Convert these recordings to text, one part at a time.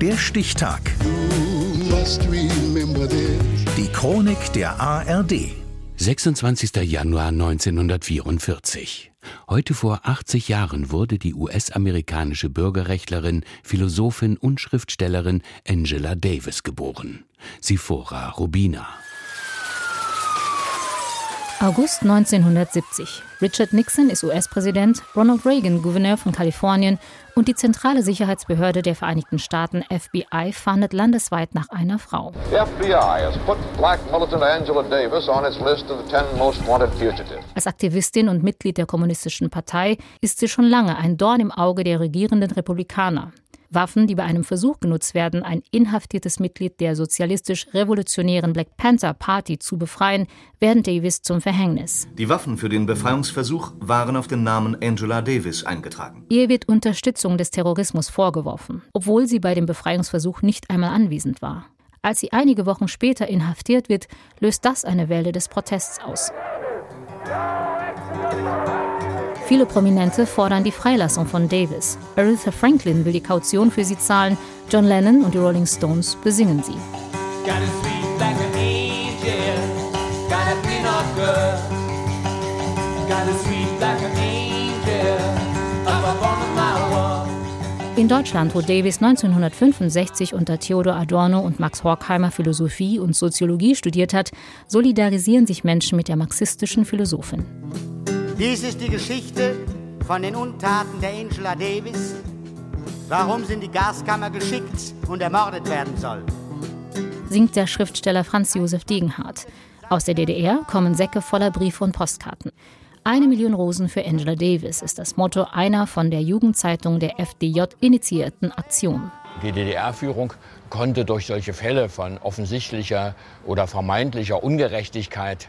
Der Stichtag. Die Chronik der ARD. 26. Januar 1944. Heute vor 80 Jahren wurde die US-amerikanische Bürgerrechtlerin, Philosophin und Schriftstellerin Angela Davis geboren. Sifora Rubina. August 1970. Richard Nixon ist US-Präsident, Ronald Reagan Gouverneur von Kalifornien und die zentrale Sicherheitsbehörde der Vereinigten Staaten FBI fahndet landesweit nach einer Frau. Als Aktivistin und Mitglied der Kommunistischen Partei ist sie schon lange ein Dorn im Auge der regierenden Republikaner. Waffen, die bei einem Versuch genutzt werden, ein inhaftiertes Mitglied der sozialistisch-revolutionären Black Panther Party zu befreien, werden Davis zum Verhängnis. Die Waffen für den Befreiungsversuch waren auf den Namen Angela Davis eingetragen. Ihr wird Unterstützung des Terrorismus vorgeworfen, obwohl sie bei dem Befreiungsversuch nicht einmal anwesend war. Als sie einige Wochen später inhaftiert wird, löst das eine Welle des Protests aus. Viele Prominente fordern die Freilassung von Davis. Aretha Franklin will die Kaution für sie zahlen. John Lennon und die Rolling Stones besingen sie. In Deutschland, wo Davis 1965 unter Theodor Adorno und Max Horkheimer Philosophie und Soziologie studiert hat, solidarisieren sich Menschen mit der marxistischen Philosophin. Dies ist die Geschichte von den Untaten der Angela Davis, warum sie in die Gaskammer geschickt und ermordet werden soll. Singt der Schriftsteller Franz Josef Degenhardt. Aus der DDR kommen Säcke voller Briefe und Postkarten. Eine Million Rosen für Angela Davis ist das Motto einer von der Jugendzeitung der FDJ initiierten Aktion. Die DDR-Führung konnte durch solche Fälle von offensichtlicher oder vermeintlicher Ungerechtigkeit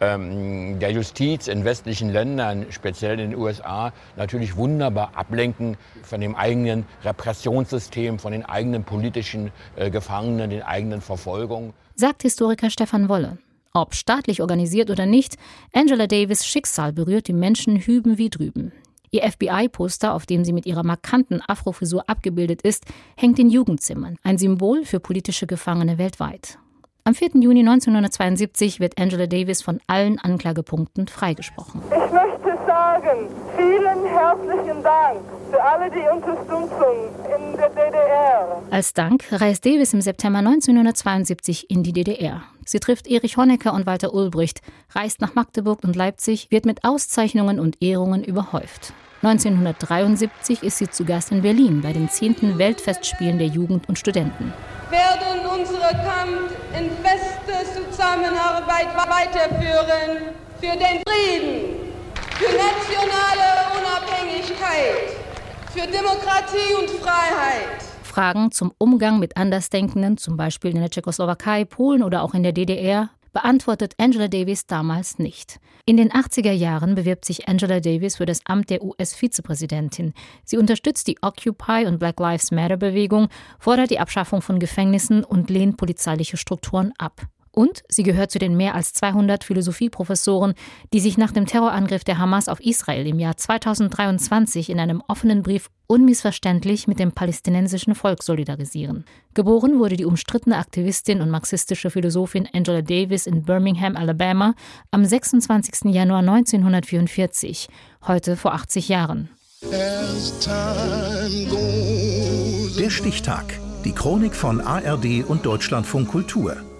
der Justiz in westlichen Ländern, speziell in den USA, natürlich wunderbar ablenken von dem eigenen Repressionssystem, von den eigenen politischen äh, Gefangenen, den eigenen Verfolgungen. Sagt Historiker Stefan Wolle. Ob staatlich organisiert oder nicht, Angela Davis Schicksal berührt die Menschen hüben wie drüben. Ihr FBI-Poster, auf dem sie mit ihrer markanten Afrofrisur abgebildet ist, hängt in Jugendzimmern, ein Symbol für politische Gefangene weltweit. Am 4. Juni 1972 wird Angela Davis von allen Anklagepunkten freigesprochen. Ich möchte sagen, vielen herzlichen Dank für alle die Unterstützung in der DDR. Als Dank reist Davis im September 1972 in die DDR. Sie trifft Erich Honecker und Walter Ulbricht, reist nach Magdeburg und Leipzig, wird mit Auszeichnungen und Ehrungen überhäuft. 1973 ist sie zu Gast in Berlin bei den 10. Weltfestspielen der Jugend und Studenten. Werden unsere Kampf in feste Zusammenarbeit weiterführen für den Frieden, für nationale Unabhängigkeit, für Demokratie und Freiheit. Fragen zum Umgang mit Andersdenkenden, zum Beispiel in der Tschechoslowakei, Polen oder auch in der DDR, beantwortet Angela Davis damals nicht. In den 80er Jahren bewirbt sich Angela Davis für das Amt der US-Vizepräsidentin. Sie unterstützt die Occupy und Black Lives Matter-Bewegung, fordert die Abschaffung von Gefängnissen und lehnt polizeiliche Strukturen ab. Und sie gehört zu den mehr als 200 Philosophieprofessoren, die sich nach dem Terrorangriff der Hamas auf Israel im Jahr 2023 in einem offenen Brief unmissverständlich mit dem palästinensischen Volk solidarisieren. Geboren wurde die umstrittene Aktivistin und marxistische Philosophin Angela Davis in Birmingham, Alabama, am 26. Januar 1944, heute vor 80 Jahren. Der Stichtag. Die Chronik von ARD und Deutschlandfunk Kultur